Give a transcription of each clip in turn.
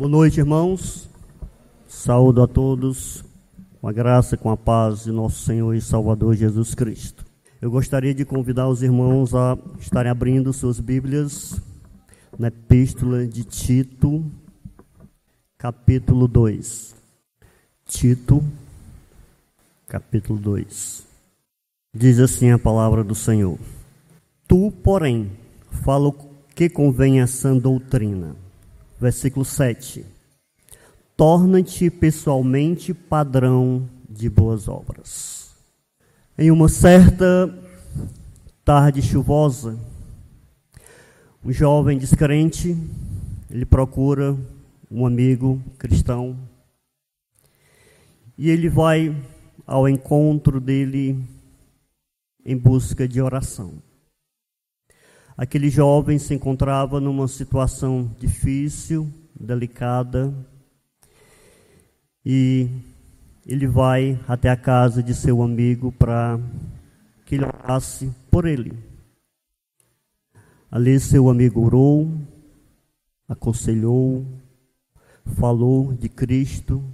Boa noite, irmãos. Saúdo a todos com a graça e com a paz de nosso Senhor e Salvador Jesus Cristo. Eu gostaria de convidar os irmãos a estarem abrindo suas Bíblias na Epístola de Tito, capítulo 2. Tito, capítulo 2. Diz assim a palavra do Senhor: Tu, porém, fala o que convém a sã doutrina versículo 7. Torna-te pessoalmente padrão de boas obras. Em uma certa tarde chuvosa, um jovem descrente, ele procura um amigo cristão e ele vai ao encontro dele em busca de oração. Aquele jovem se encontrava numa situação difícil, delicada, e ele vai até a casa de seu amigo para que ele orasse por ele. Ali seu amigo orou, aconselhou, falou de Cristo.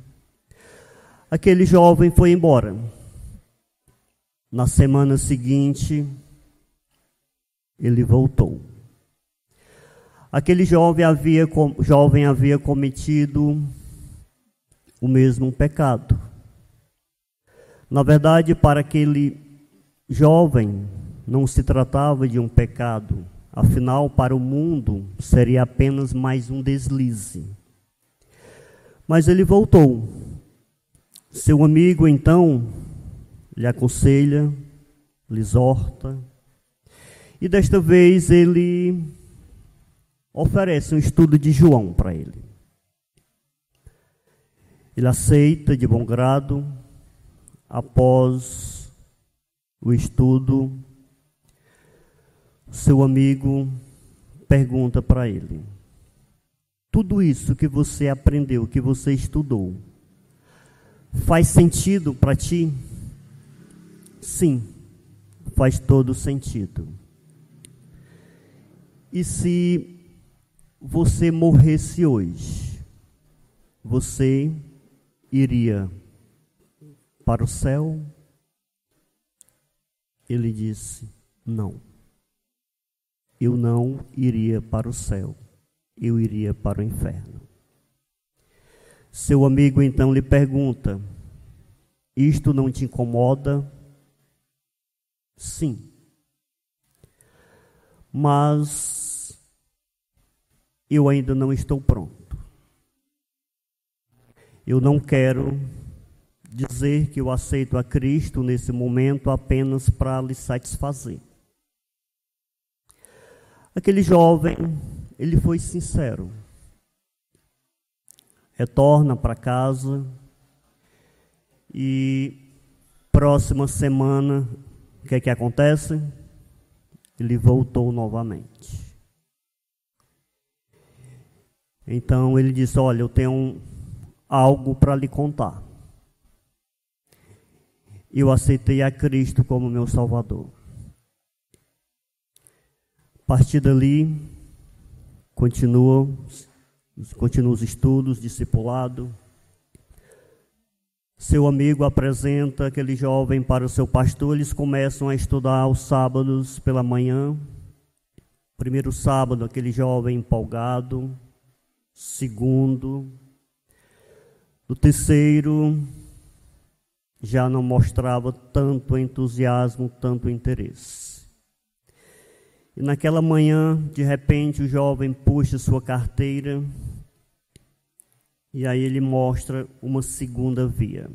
Aquele jovem foi embora. Na semana seguinte, ele voltou. Aquele jovem havia, jovem havia cometido o mesmo pecado. Na verdade, para aquele jovem não se tratava de um pecado, afinal, para o mundo seria apenas mais um deslize. Mas ele voltou. Seu amigo então lhe aconselha, lhe exorta, e desta vez ele oferece um estudo de João para ele. Ele aceita de bom grado, após o estudo, seu amigo pergunta para ele: Tudo isso que você aprendeu, que você estudou, faz sentido para ti? Sim, faz todo sentido. E se você morresse hoje, você iria para o céu? Ele disse: Não. Eu não iria para o céu, eu iria para o inferno. Seu amigo então lhe pergunta: Isto não te incomoda? Sim. Mas eu ainda não estou pronto. Eu não quero dizer que eu aceito a Cristo nesse momento apenas para lhe satisfazer. Aquele jovem, ele foi sincero. Retorna para casa e próxima semana, o que é que acontece? Ele voltou novamente. Então ele disse: Olha, eu tenho algo para lhe contar. Eu aceitei a Cristo como meu Salvador. A partir dali, continua, continua os estudos, discipulado. Seu amigo apresenta aquele jovem para o seu pastor, eles começam a estudar aos sábados pela manhã. Primeiro sábado, aquele jovem empolgado, segundo, o terceiro já não mostrava tanto entusiasmo, tanto interesse. E naquela manhã, de repente, o jovem puxa sua carteira e aí ele mostra uma segunda via.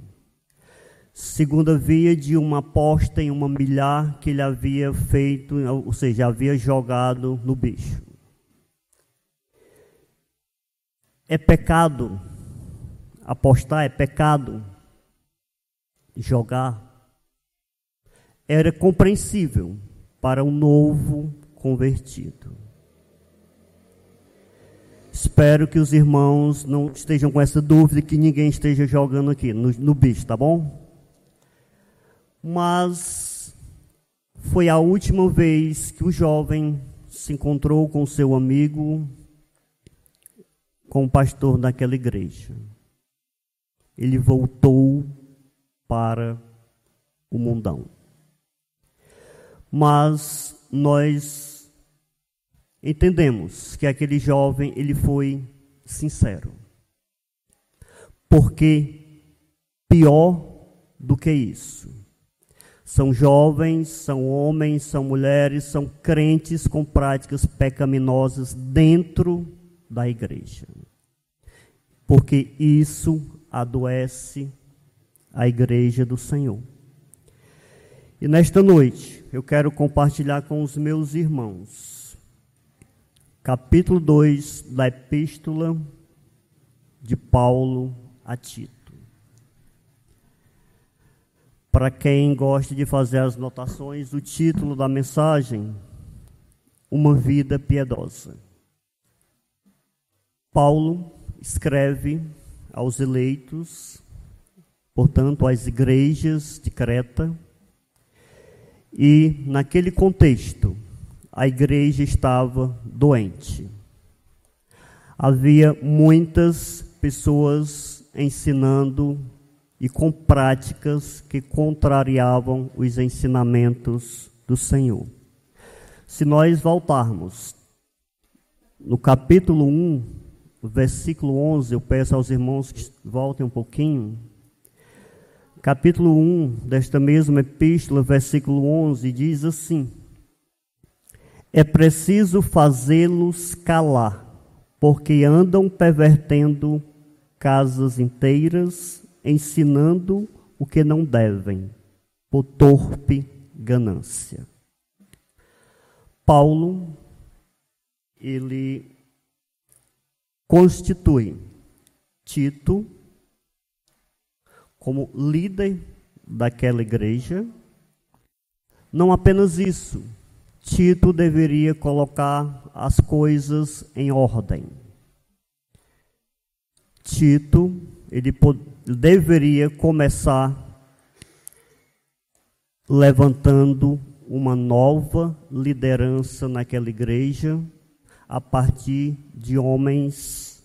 Segunda via de uma aposta em uma milhar que ele havia feito, ou seja, havia jogado no bicho. É pecado. Apostar é pecado. Jogar. Era compreensível para um novo convertido. Espero que os irmãos não estejam com essa dúvida que ninguém esteja jogando aqui no, no bicho, tá bom? Mas foi a última vez que o jovem se encontrou com seu amigo com o pastor daquela igreja. Ele voltou para o mundão. Mas nós entendemos que aquele jovem ele foi sincero. Porque pior do que isso. São jovens, são homens, são mulheres, são crentes com práticas pecaminosas dentro da igreja. Porque isso adoece a igreja do Senhor. E nesta noite eu quero compartilhar com os meus irmãos, capítulo 2 da Epístola de Paulo a Tito. Para quem gosta de fazer as notações, o título da mensagem: Uma vida piedosa. Paulo escreve aos eleitos, portanto, às igrejas de Creta, e naquele contexto, a igreja estava doente. Havia muitas pessoas ensinando e com práticas que contrariavam os ensinamentos do Senhor. Se nós voltarmos no capítulo 1, versículo 11, eu peço aos irmãos que voltem um pouquinho. Capítulo 1 desta mesma epístola, versículo 11, diz assim: É preciso fazê-los calar, porque andam pervertendo casas inteiras, ensinando o que não devem, por torpe ganância. Paulo, ele constitui Tito como líder daquela igreja. Não apenas isso, Tito deveria colocar as coisas em ordem. Tito, ele deveria começar levantando uma nova liderança naquela igreja a partir de homens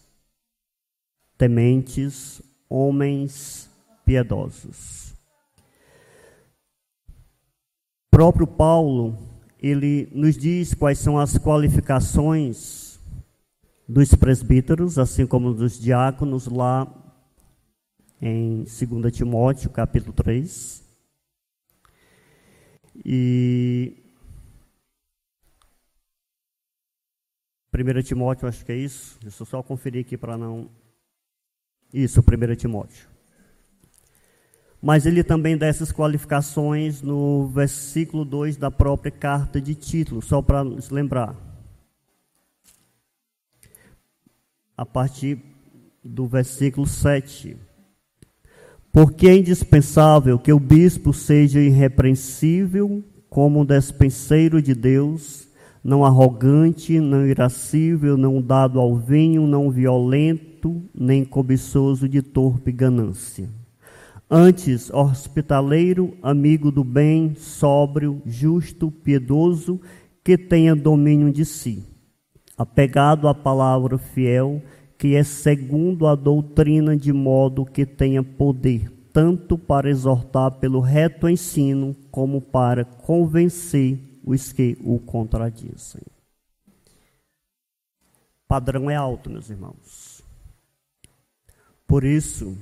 tementes, homens piedosos. Próprio Paulo, ele nos diz quais são as qualificações dos presbíteros, assim como dos diáconos, lá em 2 Timóteo, capítulo 3. E 1 Timóteo, acho que é isso. Deixa eu só conferir aqui para não. Isso, 1 Timóteo. Mas ele também dá essas qualificações no versículo 2 da própria carta de título, só para nos lembrar. A partir do versículo 7. Porque é indispensável que o bispo seja irrepreensível como despenseiro de Deus não arrogante, não irascível, não dado ao vinho, não violento, nem cobiçoso de torpe ganância. Antes, hospitaleiro, amigo do bem, sóbrio, justo, piedoso, que tenha domínio de si, apegado à palavra fiel, que é segundo a doutrina, de modo que tenha poder, tanto para exortar pelo reto ensino, como para convencer os que o contradizem. Padrão é alto, meus irmãos. Por isso,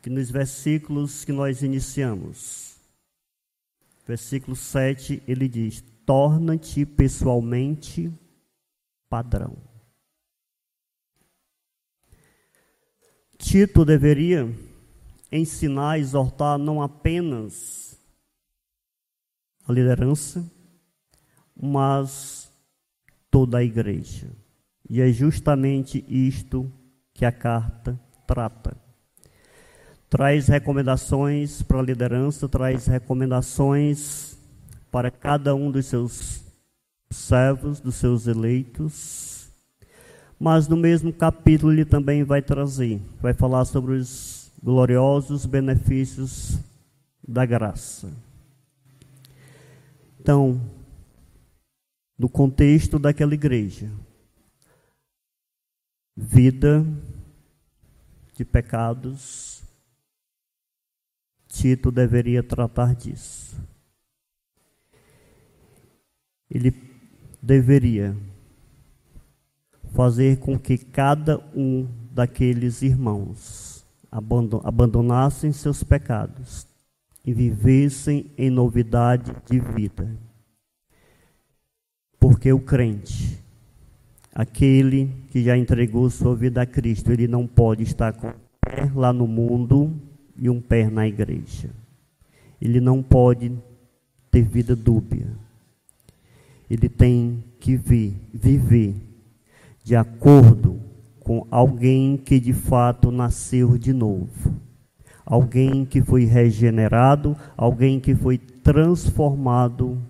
que nos versículos que nós iniciamos, versículo 7, ele diz: Torna-te pessoalmente padrão. Tito deveria ensinar, exortar não apenas a liderança, mas toda a igreja. E é justamente isto que a carta trata. Traz recomendações para a liderança, traz recomendações para cada um dos seus servos, dos seus eleitos. Mas no mesmo capítulo ele também vai trazer, vai falar sobre os gloriosos benefícios da graça. Então, no contexto daquela igreja, vida de pecados, Tito deveria tratar disso. Ele deveria fazer com que cada um daqueles irmãos abandonassem seus pecados e vivessem em novidade de vida. Porque o crente, aquele que já entregou sua vida a Cristo, ele não pode estar com um pé lá no mundo e um pé na igreja. Ele não pode ter vida dúbia. Ele tem que vir, viver de acordo com alguém que de fato nasceu de novo. Alguém que foi regenerado, alguém que foi transformado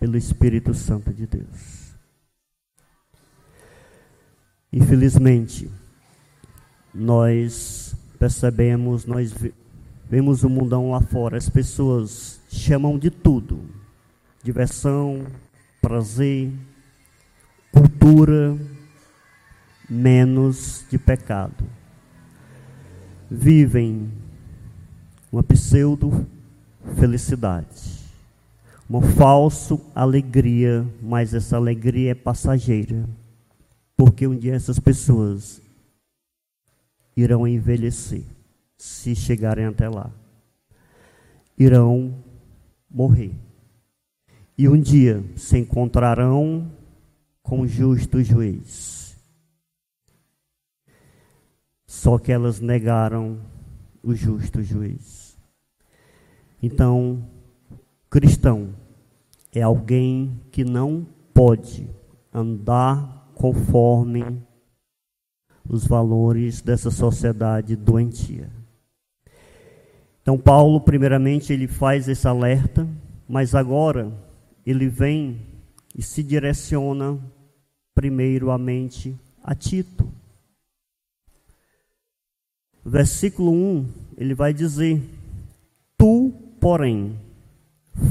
pelo Espírito Santo de Deus. Infelizmente, nós percebemos, nós vemos o mundão lá fora, as pessoas chamam de tudo: diversão, prazer, cultura, menos de pecado. Vivem uma pseudo felicidade, uma falsa alegria, mas essa alegria é passageira porque um dia essas pessoas irão envelhecer, se chegarem até lá. Irão morrer. E um dia se encontrarão com o justo juiz. Só que elas negaram o justo juiz. Então, cristão é alguém que não pode andar conforme os valores dessa sociedade doentia. Então Paulo, primeiramente, ele faz esse alerta, mas agora ele vem e se direciona primeiramente a Tito. Versículo 1, ele vai dizer: Tu, porém,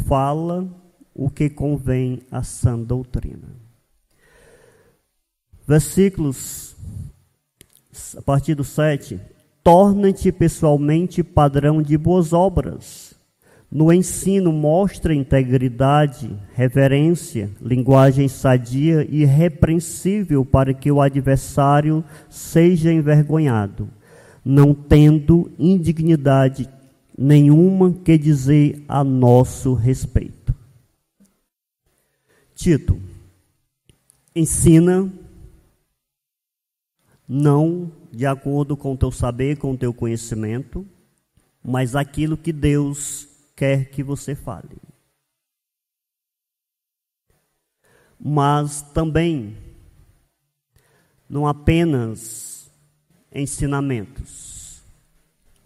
fala o que convém à sã doutrina versículos a partir do 7, torna-te pessoalmente padrão de boas obras. No ensino mostra integridade, reverência, linguagem sadia e irrepreensível para que o adversário seja envergonhado, não tendo indignidade nenhuma que dizer a nosso respeito. Tito, ensina não de acordo com o teu saber, com o teu conhecimento, mas aquilo que Deus quer que você fale. Mas também não apenas ensinamentos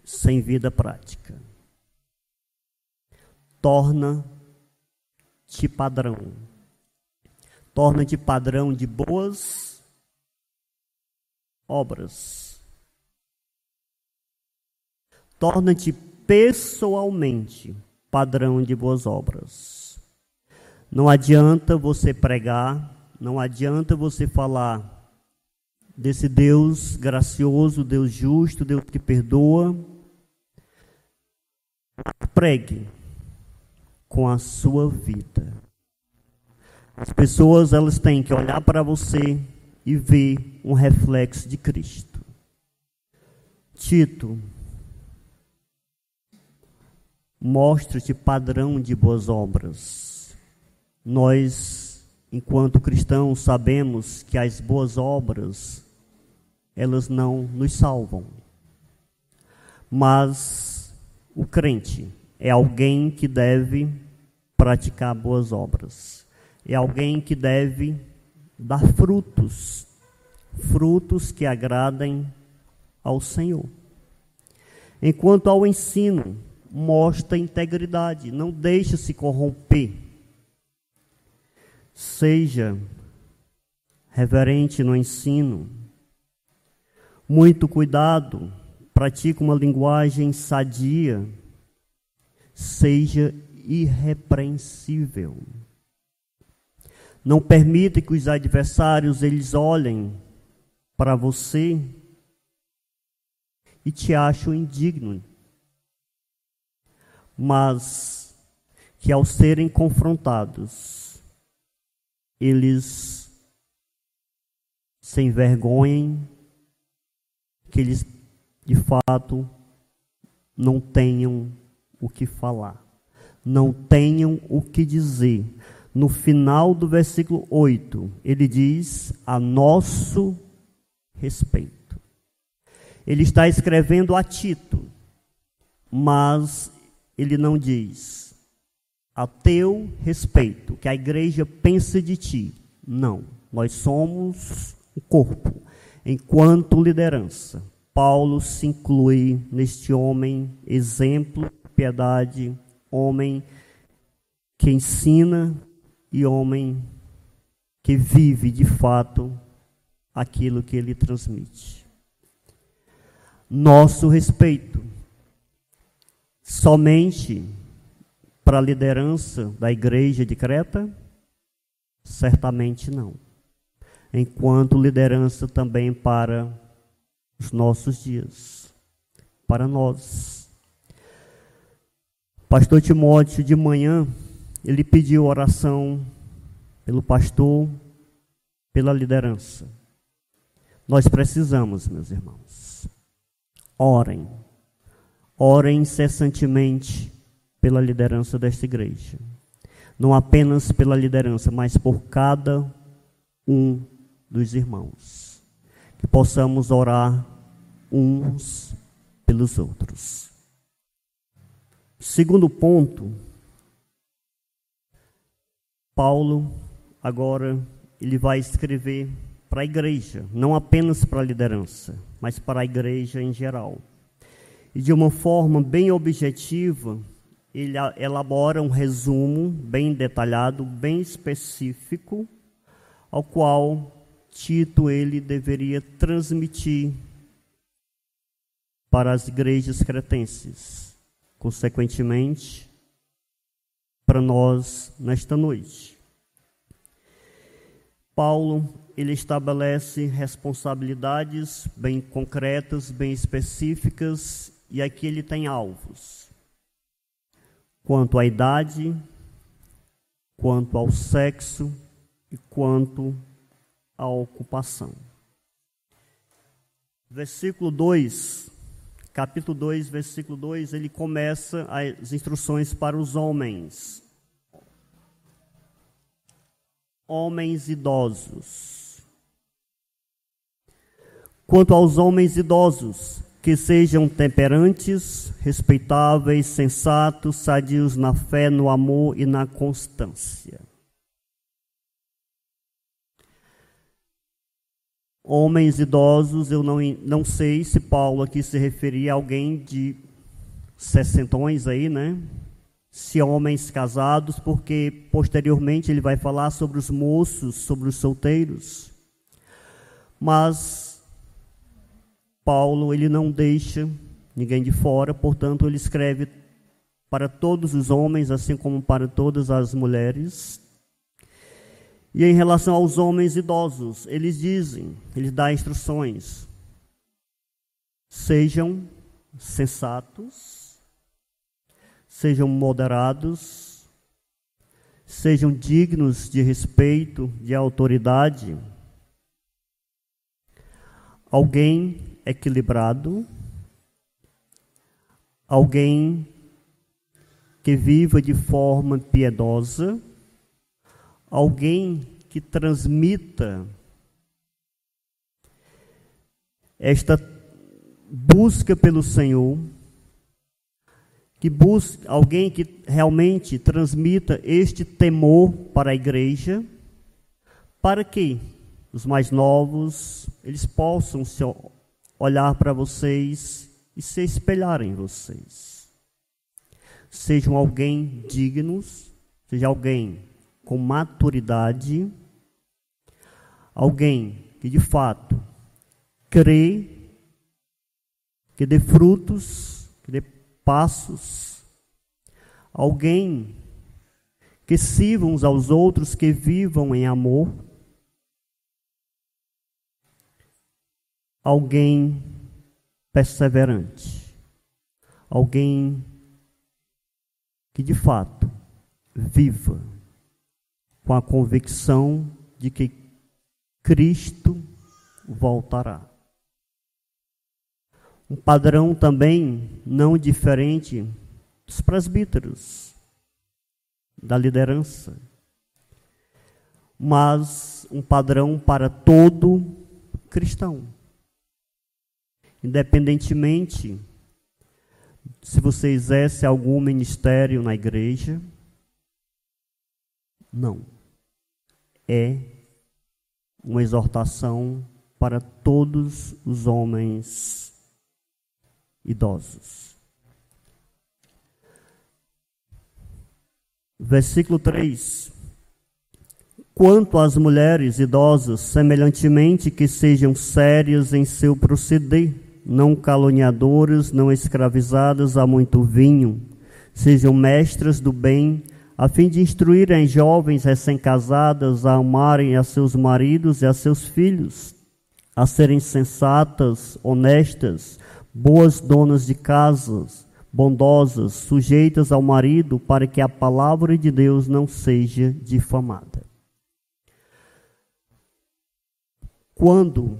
sem vida prática. Torna-te padrão. Torna-te padrão de boas obras. Torna-te pessoalmente padrão de boas obras. Não adianta você pregar, não adianta você falar desse Deus gracioso, Deus justo, Deus que perdoa. Pregue com a sua vida. As pessoas elas têm que olhar para você e ver um reflexo de Cristo. Tito, mostra-te padrão de boas obras. Nós, enquanto cristãos, sabemos que as boas obras, elas não nos salvam. Mas o crente é alguém que deve praticar boas obras. É alguém que deve dar frutos, frutos que agradem ao Senhor. Enquanto ao ensino, mostra integridade, não deixe se corromper. Seja reverente no ensino. Muito cuidado, pratique uma linguagem sadia. Seja irrepreensível. Não permita que os adversários eles olhem para você e te acham indigno. Mas que ao serem confrontados, eles se envergonhem, que eles de fato não tenham o que falar, não tenham o que dizer. No final do versículo 8, ele diz: a nosso respeito. Ele está escrevendo a Tito, mas ele não diz a teu respeito, que a igreja pensa de ti. Não, nós somos o corpo, enquanto liderança. Paulo se inclui neste homem exemplo, piedade, homem que ensina e homem que vive de fato aquilo que ele transmite. Nosso respeito somente para a liderança da igreja de Creta? Certamente não. Enquanto liderança também para os nossos dias, para nós. Pastor Timóteo, de manhã, ele pediu oração pelo pastor, pela liderança. Nós precisamos, meus irmãos. Orem. Orem incessantemente pela liderança desta igreja. Não apenas pela liderança, mas por cada um dos irmãos. Que possamos orar uns pelos outros. Segundo ponto, Paulo agora ele vai escrever para a igreja, não apenas para a liderança, mas para a igreja em geral. E de uma forma bem objetiva, ele elabora um resumo bem detalhado, bem específico, ao qual Tito ele deveria transmitir para as igrejas cretenses, consequentemente, para nós nesta noite. Paulo ele estabelece responsabilidades bem concretas, bem específicas, e aqui ele tem alvos. Quanto à idade, quanto ao sexo e quanto à ocupação. Versículo 2, capítulo 2, versículo 2, ele começa as instruções para os homens. Homens idosos Quanto aos homens idosos, que sejam temperantes, respeitáveis, sensatos, sadios na fé, no amor e na constância. Homens idosos, eu não, não sei se Paulo aqui se referia a alguém de sessentões aí, né? Se homens casados, porque posteriormente ele vai falar sobre os moços, sobre os solteiros. Mas Paulo ele não deixa ninguém de fora, portanto ele escreve para todos os homens, assim como para todas as mulheres. E em relação aos homens idosos, eles dizem, eles dão instruções: sejam sensatos, sejam moderados, sejam dignos de respeito, de autoridade. Alguém equilibrado, alguém que viva de forma piedosa, alguém que transmita esta busca pelo Senhor, que busque alguém que realmente transmita este temor para a igreja, para que os mais novos eles possam se olhar para vocês e se espelhar em vocês. Sejam alguém dignos, seja alguém com maturidade, alguém que de fato crê, que dê frutos, que dê passos, alguém que sirvam uns aos outros, que vivam em amor alguém perseverante, alguém que de fato viva com a convicção de que Cristo voltará. Um padrão também não diferente dos presbíteros, da liderança, mas um padrão para todo cristão. Independentemente se você exerce algum ministério na igreja, não. É uma exortação para todos os homens idosos. Versículo 3. Quanto às mulheres idosas, semelhantemente que sejam sérias em seu proceder, não caluniadoras, não escravizadas a muito vinho, sejam mestras do bem, a fim de instruírem jovens recém-casadas a amarem a seus maridos e a seus filhos, a serem sensatas, honestas, boas donas de casas, bondosas, sujeitas ao marido, para que a palavra de Deus não seja difamada. Quando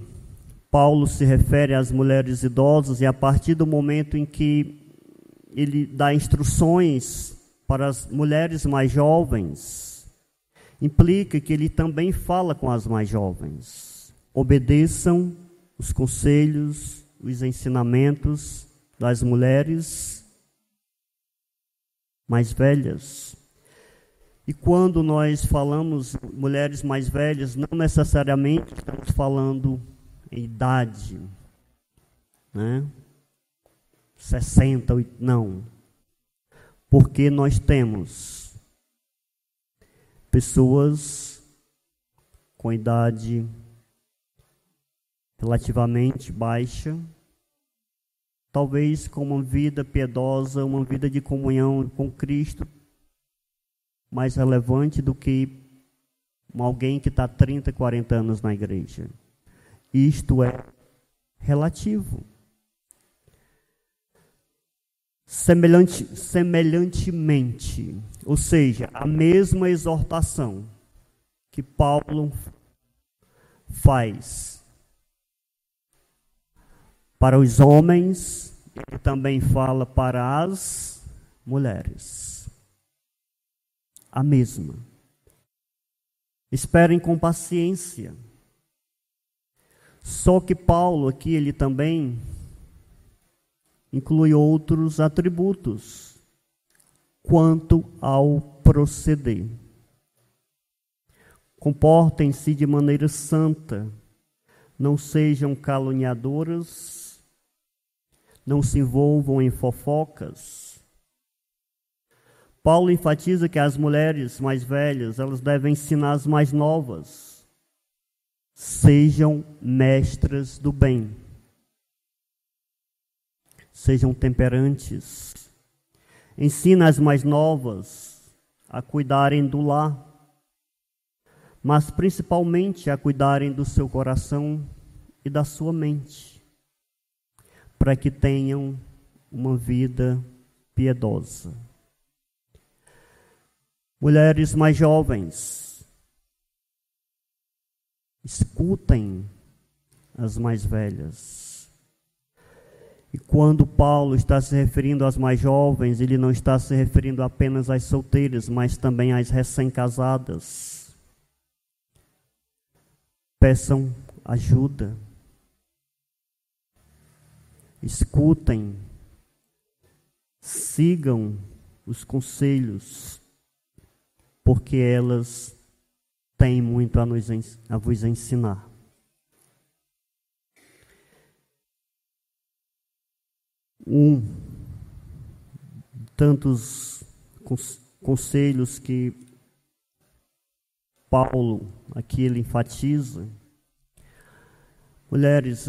Paulo se refere às mulheres idosas e a partir do momento em que ele dá instruções para as mulheres mais jovens, implica que ele também fala com as mais jovens. Obedeçam os conselhos, os ensinamentos das mulheres mais velhas. E quando nós falamos mulheres mais velhas, não necessariamente estamos falando idade, né? 60, não porque nós temos pessoas com idade relativamente baixa, talvez com uma vida piedosa, uma vida de comunhão com Cristo mais relevante do que alguém que está 30, 40 anos na igreja. Isto é relativo. semelhante, semelhantemente, ou seja, a mesma exortação que Paulo faz para os homens, ele também fala para as mulheres. A mesma. Esperem com paciência. Só que Paulo aqui ele também inclui outros atributos quanto ao proceder. Comportem-se de maneira santa, não sejam caluniadoras, não se envolvam em fofocas. Paulo enfatiza que as mulheres mais velhas, elas devem ensinar as mais novas. Sejam mestras do bem sejam temperantes. Ensina as mais novas a cuidarem do lar, mas principalmente a cuidarem do seu coração e da sua mente, para que tenham uma vida piedosa. Mulheres mais jovens, escutem as mais velhas e quando Paulo está se referindo às mais jovens, ele não está se referindo apenas às solteiras, mas também às recém-casadas. Peçam ajuda. Escutem. Sigam os conselhos, porque elas têm muito a, nos, a vos ensinar. um tantos conselhos que Paulo aqui ele enfatiza. Mulheres,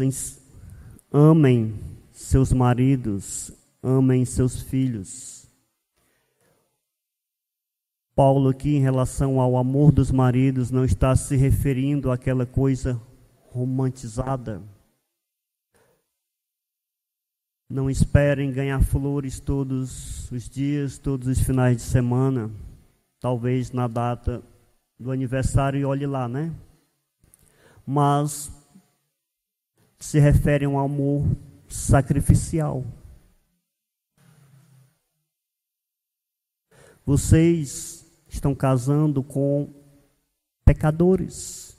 amem seus maridos, amem seus filhos. Paulo aqui em relação ao amor dos maridos não está se referindo àquela coisa romantizada Não esperem ganhar flores todos os dias, todos os finais de semana, talvez na data do aniversário e olhe lá, né? Mas se refere a um amor sacrificial. Vocês estão casando com pecadores.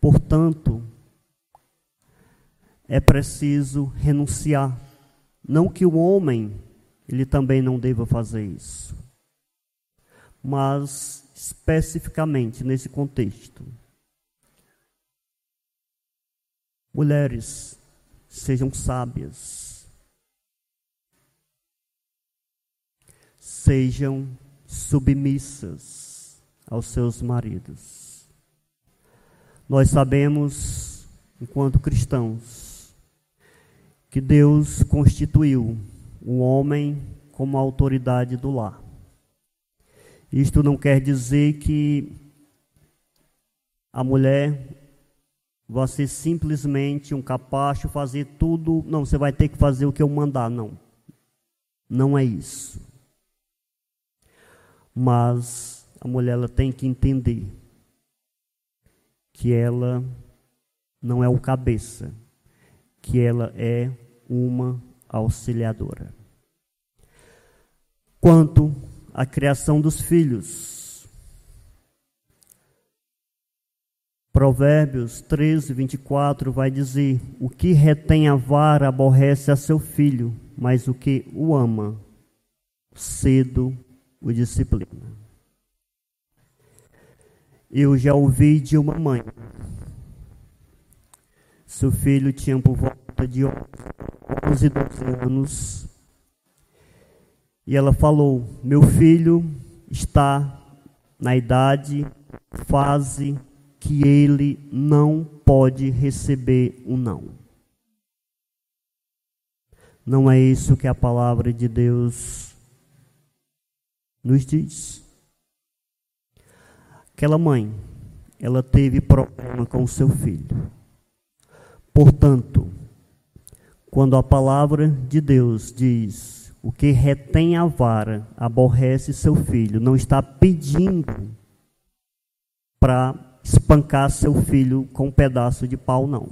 Portanto, é preciso renunciar. Não que o homem ele também não deva fazer isso. Mas especificamente nesse contexto. Mulheres, sejam sábias. Sejam submissas aos seus maridos. Nós sabemos, enquanto cristãos, que Deus constituiu o homem como autoridade do lar. Isto não quer dizer que a mulher vai ser simplesmente um capacho, fazer tudo. Não, você vai ter que fazer o que eu mandar. Não. Não é isso. Mas a mulher ela tem que entender que ela não é o cabeça, que ela é uma auxiliadora. Quanto à criação dos filhos, Provérbios 13, 24 vai dizer: O que retém a vara aborrece a seu filho, mas o que o ama, cedo o disciplina. Eu já ouvi de uma mãe. Seu filho tinha por volta de 11, 12 anos. E ela falou: Meu filho está na idade, fase que ele não pode receber um não. Não é isso que a palavra de Deus nos diz. Aquela mãe, ela teve problema com o seu filho. Portanto, quando a palavra de Deus diz: o que retém a vara aborrece seu filho, não está pedindo para espancar seu filho com um pedaço de pau, não.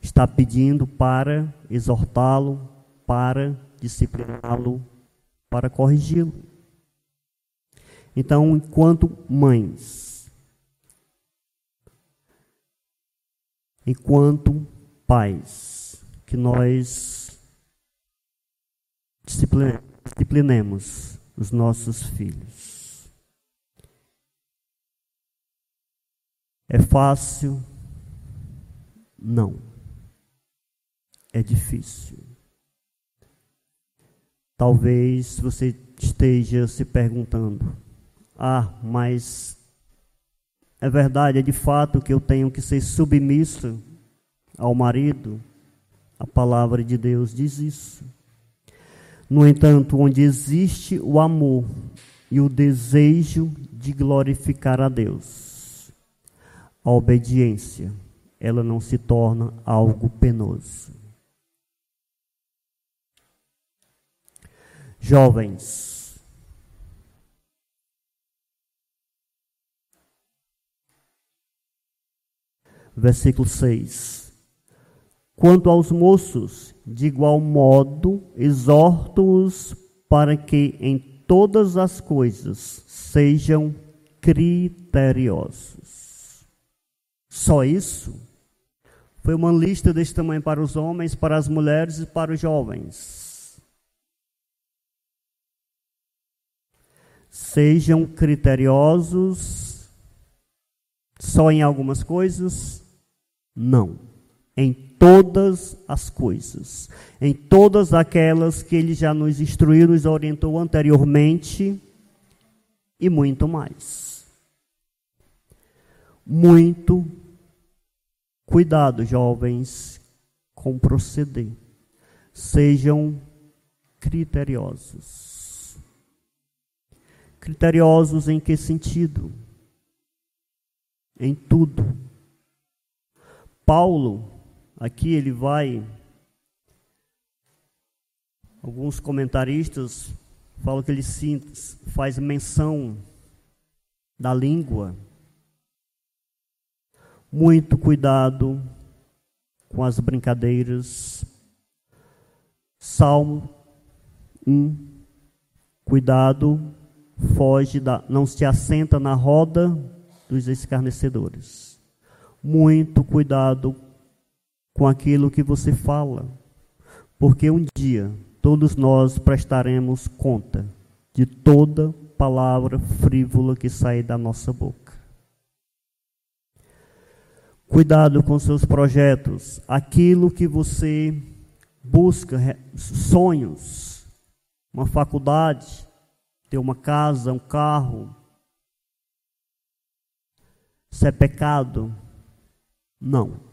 Está pedindo para exortá-lo, para discipliná-lo, para corrigi-lo. Então, enquanto mães, enquanto pais, que nós disciplinemos os nossos filhos. É fácil? Não. É difícil. Talvez você esteja se perguntando: ah, mas é verdade, é de fato que eu tenho que ser submissa ao marido. A palavra de Deus diz isso. No entanto, onde existe o amor e o desejo de glorificar a Deus, a obediência, ela não se torna algo penoso. Jovens, versículo 6. Quanto aos moços, de igual modo, exorto-os para que em todas as coisas sejam criteriosos. Só isso? Foi uma lista deste tamanho para os homens, para as mulheres e para os jovens. Sejam criteriosos só em algumas coisas, não. Em todas as coisas. Em todas aquelas que ele já nos instruiu, nos orientou anteriormente e muito mais. Muito cuidado, jovens, com proceder. Sejam criteriosos. Criteriosos em que sentido? Em tudo Paulo, aqui ele vai Alguns comentaristas falam que ele faz menção da língua. Muito cuidado com as brincadeiras. Salmo 1. Cuidado, foge da, não se assenta na roda dos escarnecedores. Muito cuidado com aquilo que você fala, porque um dia todos nós prestaremos conta de toda palavra frívola que sair da nossa boca. Cuidado com seus projetos, aquilo que você busca, sonhos, uma faculdade, ter uma casa, um carro. Isso é pecado? Não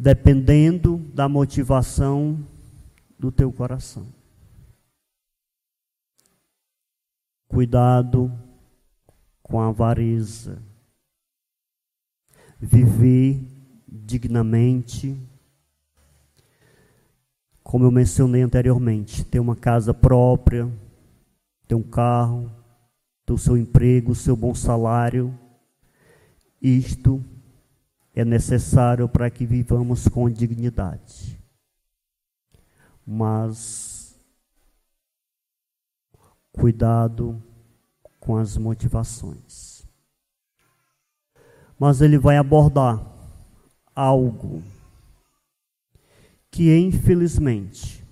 dependendo da motivação do teu coração. Cuidado com a avareza. Viver dignamente. Como eu mencionei anteriormente, ter uma casa própria, ter um carro, o seu emprego, o seu bom salário. Isto é necessário para que vivamos com dignidade. Mas cuidado com as motivações. Mas ele vai abordar algo que infelizmente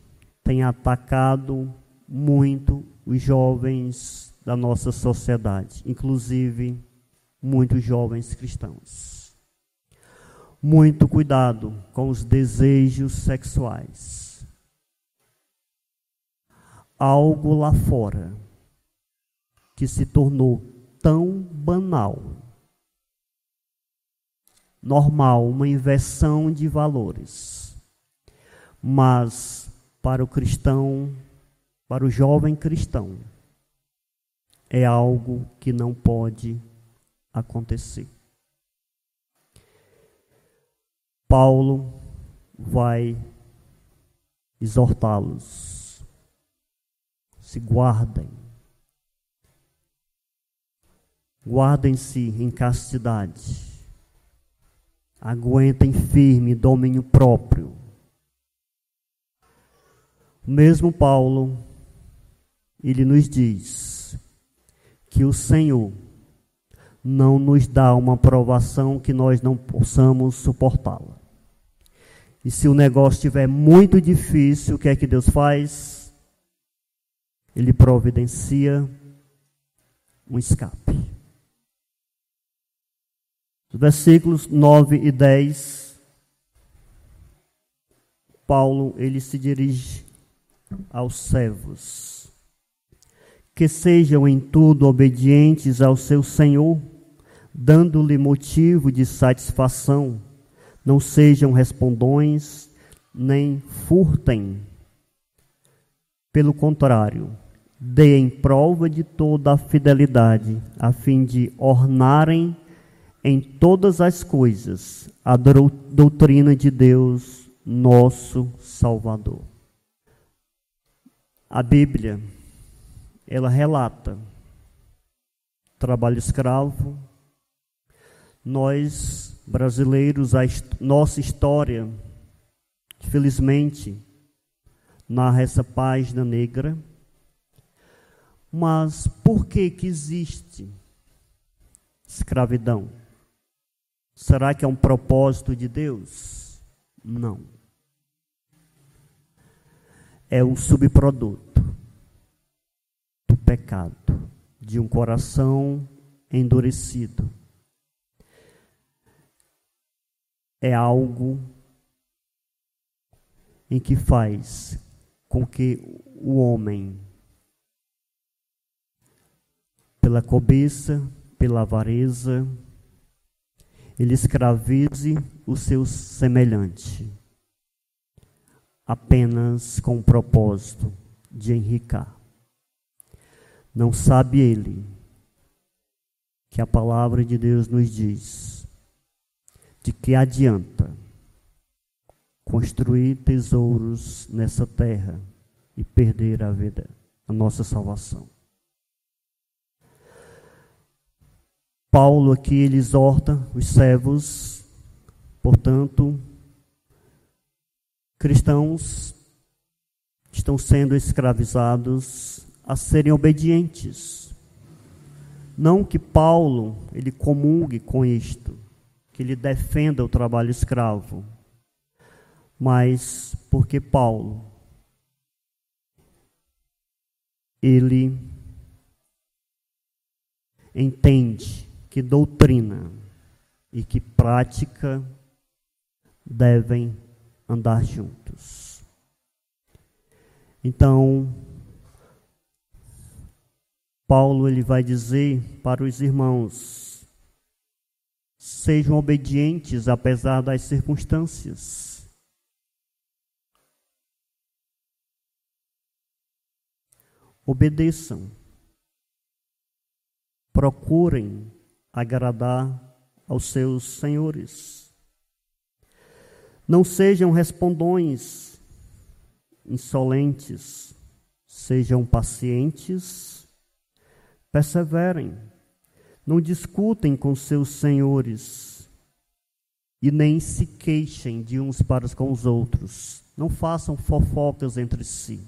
tem atacado muito os jovens da nossa sociedade, inclusive muitos jovens cristãos muito cuidado com os desejos sexuais. Algo lá fora que se tornou tão banal, normal, uma inversão de valores. Mas para o cristão, para o jovem cristão, é algo que não pode acontecer. Paulo vai exortá-los. Se guardem. Guardem-se em castidade. Aguentem firme domínio próprio. O mesmo Paulo, ele nos diz que o Senhor não nos dá uma provação que nós não possamos suportá-la. E se o negócio estiver muito difícil, o que é que Deus faz? Ele providencia um escape. Os versículos 9 e 10, Paulo ele se dirige aos servos. Que sejam em tudo obedientes ao seu Senhor, dando-lhe motivo de satisfação não sejam respondões, nem furtem. Pelo contrário, deem prova de toda a fidelidade, a fim de ornarem em todas as coisas a doutrina de Deus, nosso Salvador. A Bíblia, ela relata trabalho escravo. Nós brasileiros, a nossa história, felizmente, narra essa página negra. Mas por que que existe escravidão? Será que é um propósito de Deus? Não. É um subproduto pecado, de um coração endurecido é algo em que faz com que o homem, pela cobiça, pela avareza, ele escravize o seu semelhante, apenas com o propósito de enricar. Não sabe ele que a palavra de Deus nos diz de que adianta construir tesouros nessa terra e perder a vida, a nossa salvação. Paulo aqui ele exorta os servos, portanto, cristãos estão sendo escravizados a serem obedientes. Não que Paulo ele comungue com isto, que ele defenda o trabalho escravo, mas porque Paulo ele entende que doutrina e que prática devem andar juntos. Então, Paulo ele vai dizer para os irmãos: sejam obedientes apesar das circunstâncias. Obedeçam. Procurem agradar aos seus senhores. Não sejam respondões insolentes, sejam pacientes, perseverem, não discutem com seus senhores e nem se queixem de uns para com os outros, não façam fofocas entre si,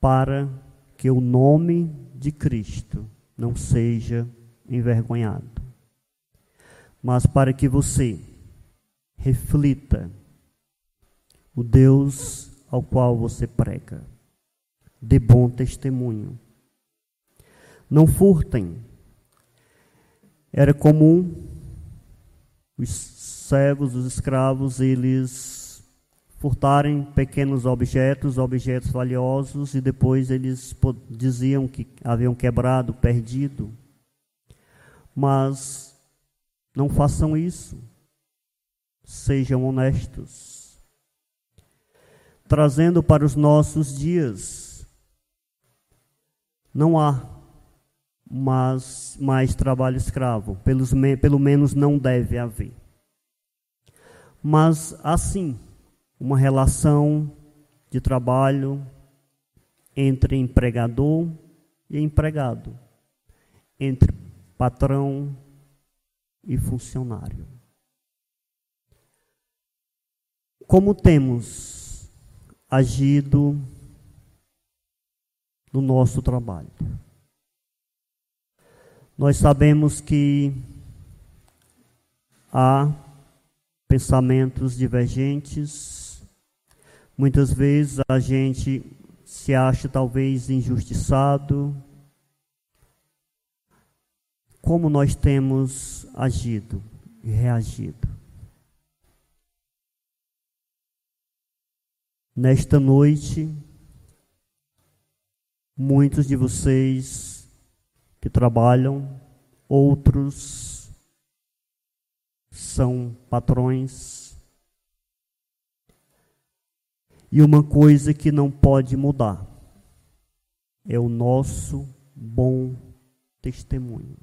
para que o nome de Cristo não seja envergonhado, mas para que você reflita o Deus ao qual você prega, dê bom testemunho. Não furtem. Era comum os servos, os escravos, eles furtarem pequenos objetos, objetos valiosos, e depois eles diziam que haviam quebrado, perdido. Mas não façam isso. Sejam honestos. Trazendo para os nossos dias, não há mais, mais trabalho escravo, pelos, pelo menos não deve haver. Mas, assim, uma relação de trabalho entre empregador e empregado, entre patrão e funcionário. Como temos agido no nosso trabalho? Nós sabemos que há pensamentos divergentes. Muitas vezes a gente se acha talvez injustiçado, como nós temos agido e reagido. Nesta noite, muitos de vocês que trabalham, outros são patrões. E uma coisa que não pode mudar é o nosso bom testemunho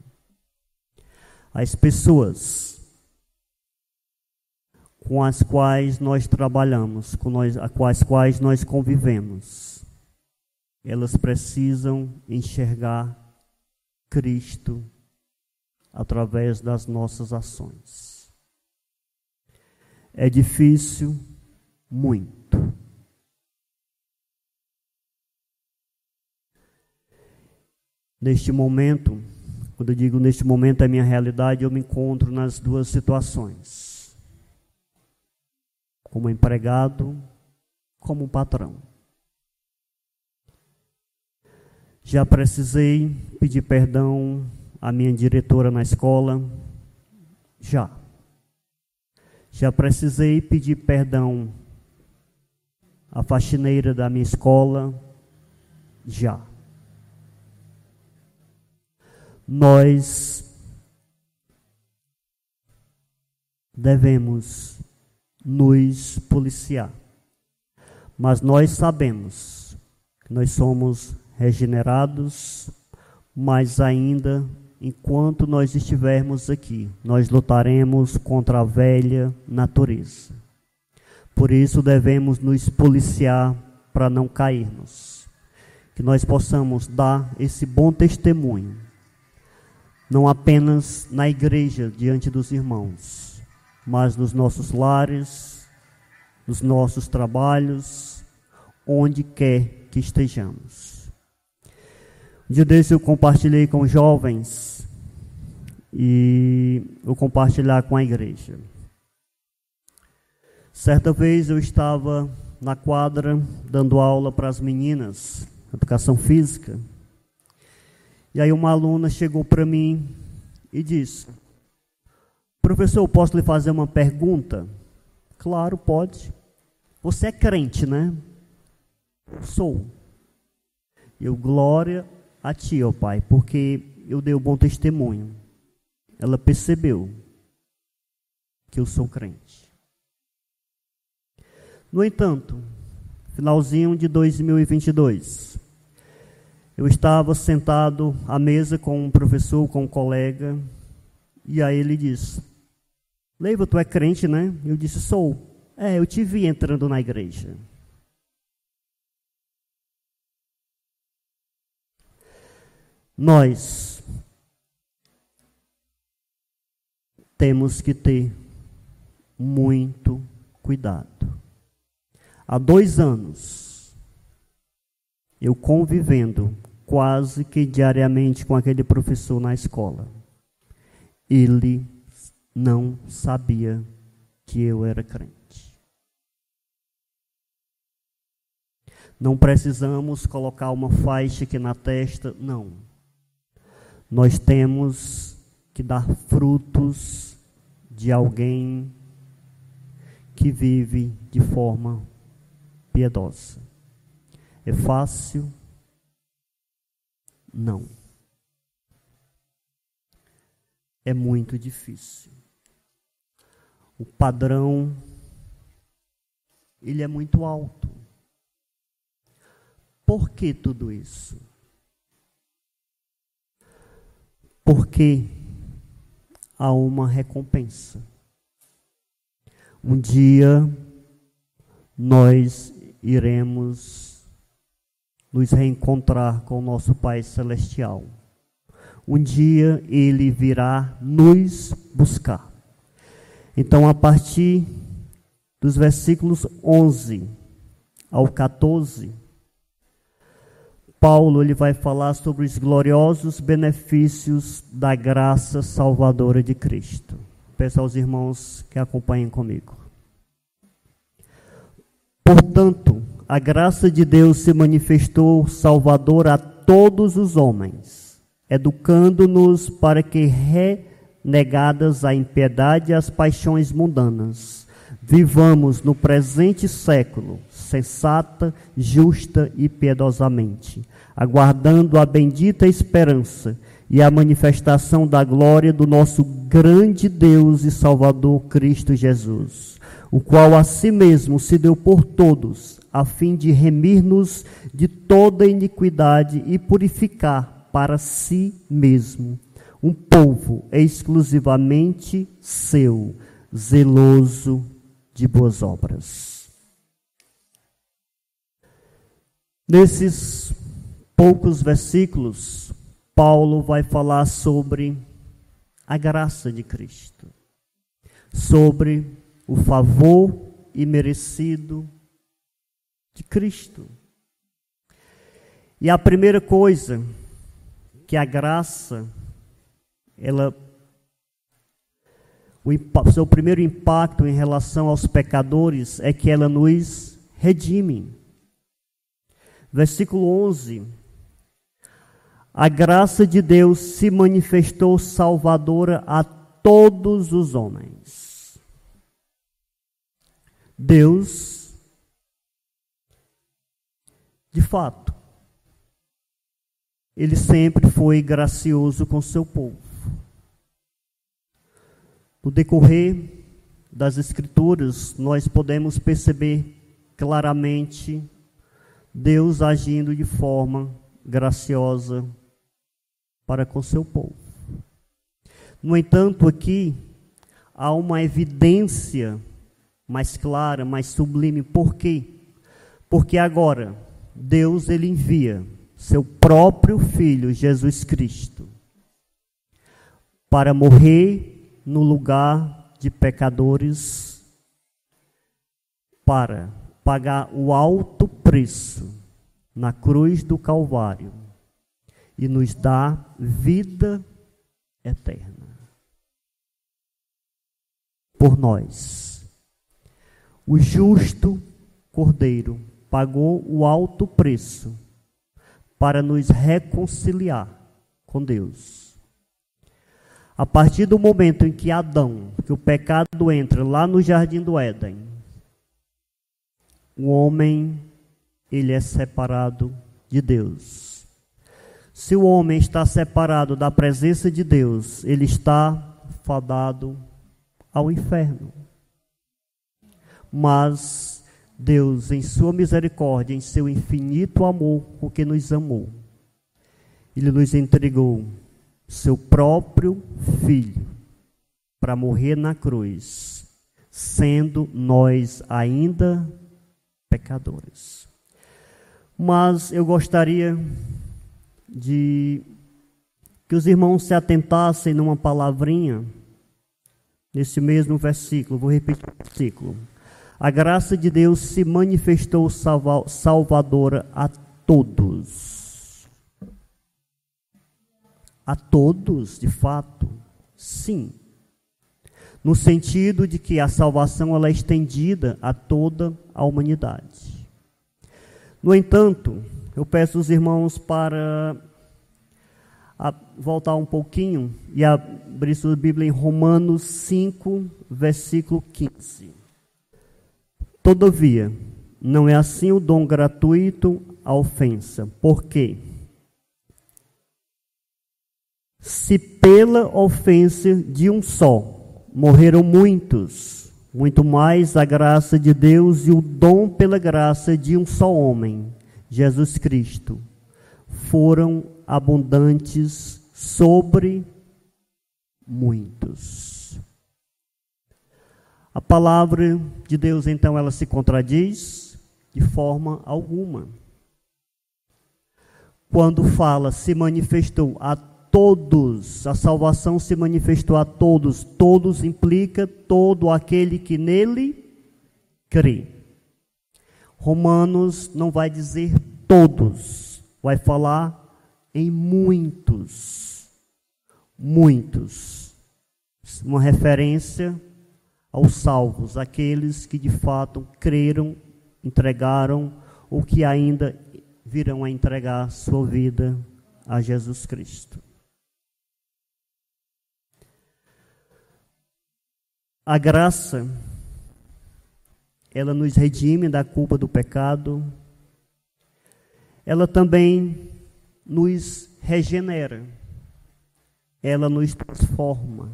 as pessoas com as quais nós trabalhamos, com, nós, com as quais nós convivemos, elas precisam enxergar Cristo através das nossas ações. É difícil, muito. Neste momento, quando eu digo neste momento é minha realidade, eu me encontro nas duas situações. Como empregado, como patrão. Já precisei pedir perdão à minha diretora na escola? Já. Já precisei pedir perdão à faxineira da minha escola? Já nós devemos nos policiar. Mas nós sabemos que nós somos regenerados, mas ainda enquanto nós estivermos aqui, nós lutaremos contra a velha natureza. Por isso devemos nos policiar para não cairmos. Que nós possamos dar esse bom testemunho, não apenas na igreja, diante dos irmãos, mas nos nossos lares, nos nossos trabalhos, onde quer que estejamos. Um dia desse eu compartilhei com jovens e eu compartilhar com a igreja. Certa vez eu estava na quadra dando aula para as meninas, educação física. E aí uma aluna chegou para mim e disse: Professor, posso lhe fazer uma pergunta? Claro, pode. Você é crente, né? Sou. Eu glória a ti, ó Pai, porque eu dei o um bom testemunho. Ela percebeu que eu sou crente. No entanto, finalzinho de 2022, eu estava sentado à mesa com um professor, com um colega, e aí ele disse: Leiva, tu é crente, né? Eu disse: Sou. É, eu te vi entrando na igreja. Nós temos que ter muito cuidado. Há dois anos, eu convivendo quase que diariamente com aquele professor na escola. Ele não sabia que eu era crente. Não precisamos colocar uma faixa aqui na testa, não. Nós temos que dar frutos de alguém que vive de forma piedosa. É fácil? Não. É muito difícil. O padrão ele é muito alto. Por que tudo isso? Porque há uma recompensa. Um dia nós iremos nos reencontrar com o nosso Pai Celestial. Um dia ele virá nos buscar. Então, a partir dos versículos 11 ao 14, Paulo ele vai falar sobre os gloriosos benefícios da graça salvadora de Cristo. Peço aos irmãos que acompanhem comigo. Portanto, a graça de Deus se manifestou salvadora a todos os homens, educando-nos para que, renegadas a impiedade e as paixões mundanas, vivamos no presente século sensata, justa e piedosamente, aguardando a bendita esperança e a manifestação da glória do nosso grande Deus e Salvador Cristo Jesus o qual a si mesmo se deu por todos, a fim de remir-nos de toda iniquidade e purificar para si mesmo um povo exclusivamente seu, zeloso de boas obras. Nesses poucos versículos, Paulo vai falar sobre a graça de Cristo, sobre o favor imerecido de Cristo. E a primeira coisa que a graça, ela, o seu primeiro impacto em relação aos pecadores é que ela nos redime. Versículo 11. A graça de Deus se manifestou salvadora a todos os homens. Deus, de fato, ele sempre foi gracioso com seu povo. No decorrer das Escrituras, nós podemos perceber claramente Deus agindo de forma graciosa para com seu povo. No entanto, aqui há uma evidência mais clara, mais sublime. Por quê? Porque agora Deus ele envia seu próprio filho Jesus Cristo para morrer no lugar de pecadores para pagar o alto preço na cruz do Calvário e nos dar vida eterna por nós. O justo Cordeiro pagou o alto preço para nos reconciliar com Deus. A partir do momento em que Adão, que o pecado entra lá no jardim do Éden, o homem ele é separado de Deus. Se o homem está separado da presença de Deus, ele está fadado ao inferno. Mas Deus, em sua misericórdia, em seu infinito amor, com que nos amou, ele nos entregou seu próprio filho para morrer na cruz, sendo nós ainda pecadores. Mas eu gostaria de que os irmãos se atentassem numa palavrinha nesse mesmo versículo, vou repetir o versículo. A graça de Deus se manifestou salva salvadora a todos. A todos, de fato, sim. No sentido de que a salvação ela é estendida a toda a humanidade. No entanto, eu peço os irmãos para voltar um pouquinho e abrir sua Bíblia em Romanos 5, versículo 15. Todavia, não é assim o dom gratuito a ofensa. Por quê? Se pela ofensa de um só morreram muitos, muito mais a graça de Deus e o dom pela graça de um só homem, Jesus Cristo, foram abundantes sobre muitos. A palavra de Deus, então, ela se contradiz de forma alguma. Quando fala, se manifestou a todos, a salvação se manifestou a todos, todos implica todo aquele que nele crê. Romanos não vai dizer todos, vai falar em muitos, muitos. Uma referência aos salvos, aqueles que de fato creram, entregaram ou que ainda virão a entregar sua vida a Jesus Cristo. A graça, ela nos redime da culpa do pecado, ela também nos regenera, ela nos transforma.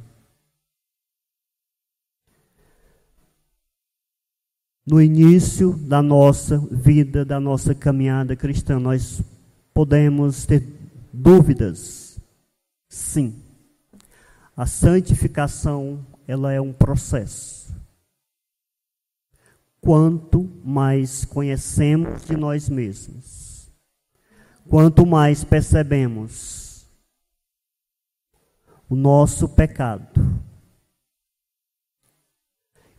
No início da nossa vida, da nossa caminhada cristã, nós podemos ter dúvidas. Sim. A santificação, ela é um processo. Quanto mais conhecemos de nós mesmos, quanto mais percebemos o nosso pecado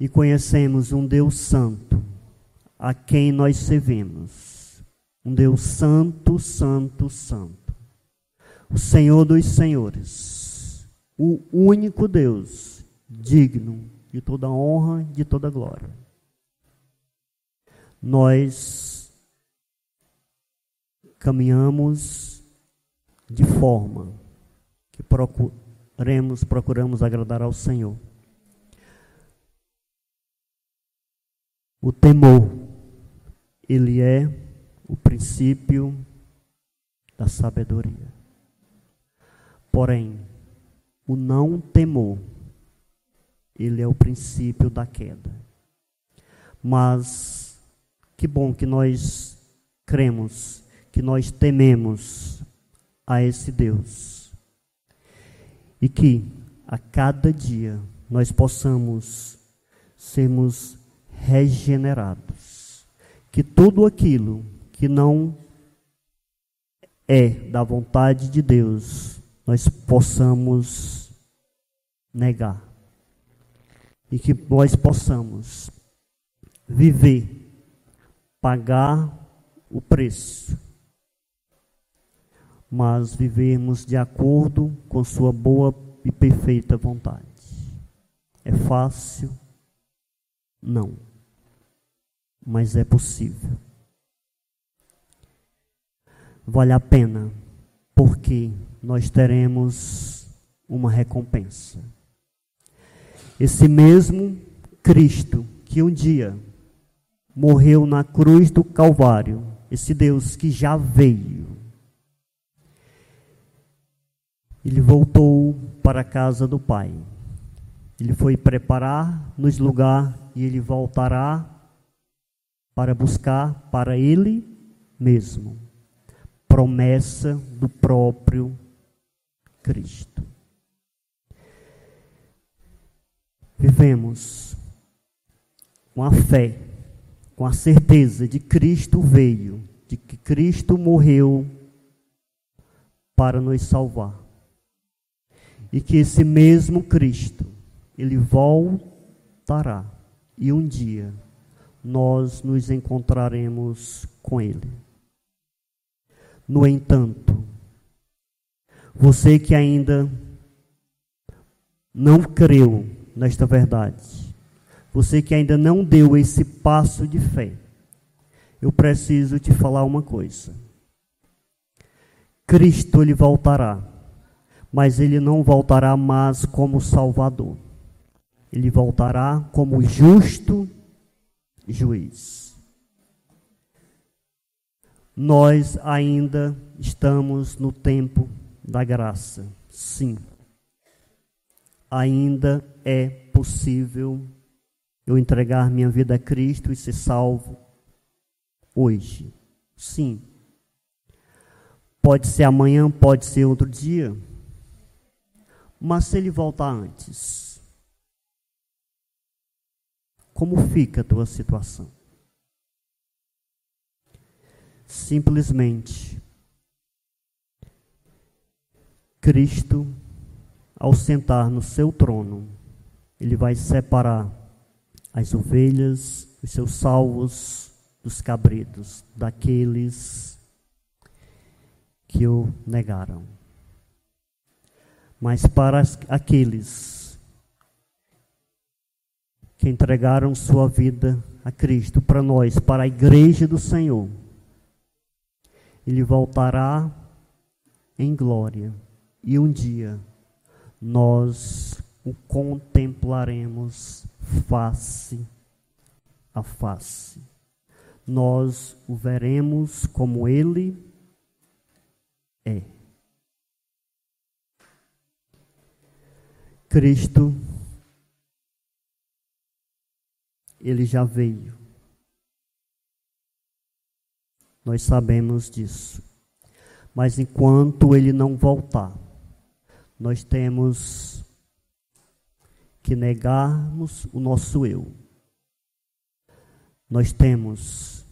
e conhecemos um Deus Santo a quem nós servimos, um Deus Santo, Santo, Santo, o Senhor dos Senhores, o único Deus digno de toda honra, de toda glória. Nós caminhamos de forma que procuremos, procuramos agradar ao Senhor. O temor, ele é o princípio da sabedoria. Porém, o não temor, ele é o princípio da queda. Mas que bom que nós cremos que nós tememos a esse Deus. E que a cada dia nós possamos sermos regenerados. Que tudo aquilo que não é da vontade de Deus, nós possamos negar. E que nós possamos viver, pagar o preço, mas vivermos de acordo com Sua boa e perfeita vontade. É fácil? Não. Mas é possível. Vale a pena, porque nós teremos uma recompensa. Esse mesmo Cristo que um dia morreu na cruz do Calvário, esse Deus que já veio, ele voltou para a casa do Pai. Ele foi preparar nos lugar e ele voltará para buscar para ele mesmo. Promessa do próprio Cristo. Vivemos com a fé com a certeza de Cristo veio, de que Cristo morreu para nos salvar. E que esse mesmo Cristo, ele voltará e um dia nós nos encontraremos com ele. No entanto, você que ainda não creu nesta verdade, você que ainda não deu esse passo de fé, eu preciso te falar uma coisa. Cristo ele voltará, mas ele não voltará mais como Salvador. Ele voltará como justo juiz. Nós ainda estamos no tempo da graça. Sim. Ainda é possível eu entregar minha vida a Cristo e ser salvo hoje? Sim. Pode ser amanhã, pode ser outro dia. Mas se ele voltar antes, como fica a tua situação? Simplesmente, Cristo, ao sentar no seu trono, ele vai separar as ovelhas, os seus salvos dos cabritos, daqueles que o negaram. Mas para aqueles que entregaram sua vida a Cristo, para nós, para a igreja do Senhor, ele voltará em glória e um dia nós o contemplaremos face a face. Nós o veremos como ele é. Cristo, ele já veio. Nós sabemos disso. Mas enquanto ele não voltar, nós temos que negarmos o nosso eu. Nós temos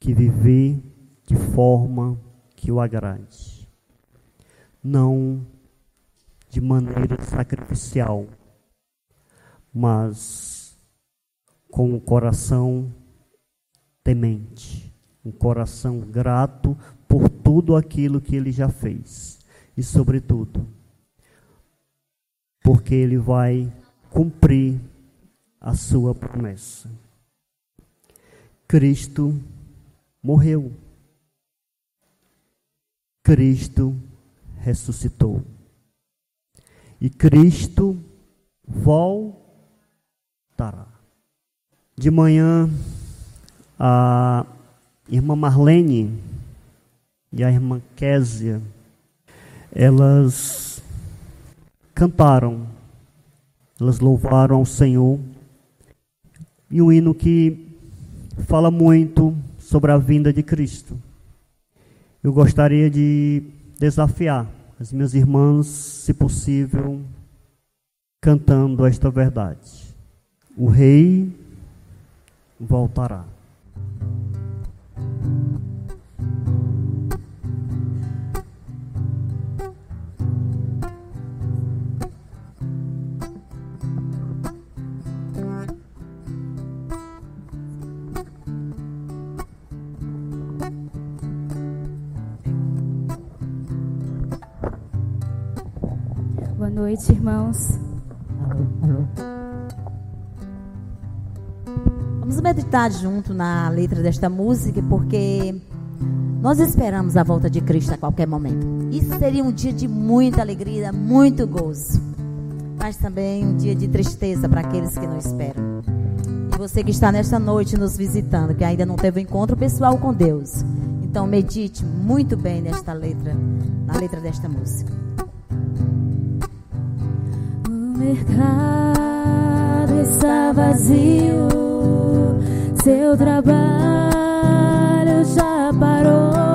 que viver de forma que o agrade, não de maneira sacrificial, mas com o um coração temente, um coração grato por tudo aquilo que ele já fez e, sobretudo, porque ele vai cumprir a sua promessa. Cristo morreu. Cristo ressuscitou. E Cristo voltará. De manhã, a irmã Marlene e a irmã Késia, elas cantaram elas louvaram ao Senhor. E um hino que fala muito sobre a vinda de Cristo. Eu gostaria de desafiar as minhas irmãs, se possível, cantando esta verdade. O Rei voltará. Noite, irmãos. Vamos meditar junto na letra desta música, porque nós esperamos a volta de Cristo a qualquer momento. Isso seria um dia de muita alegria, muito gozo, mas também um dia de tristeza para aqueles que não esperam. E você que está nesta noite nos visitando, que ainda não teve um encontro pessoal com Deus, então medite muito bem nesta letra, na letra desta música mercado está vazio, seu trabalho já parou.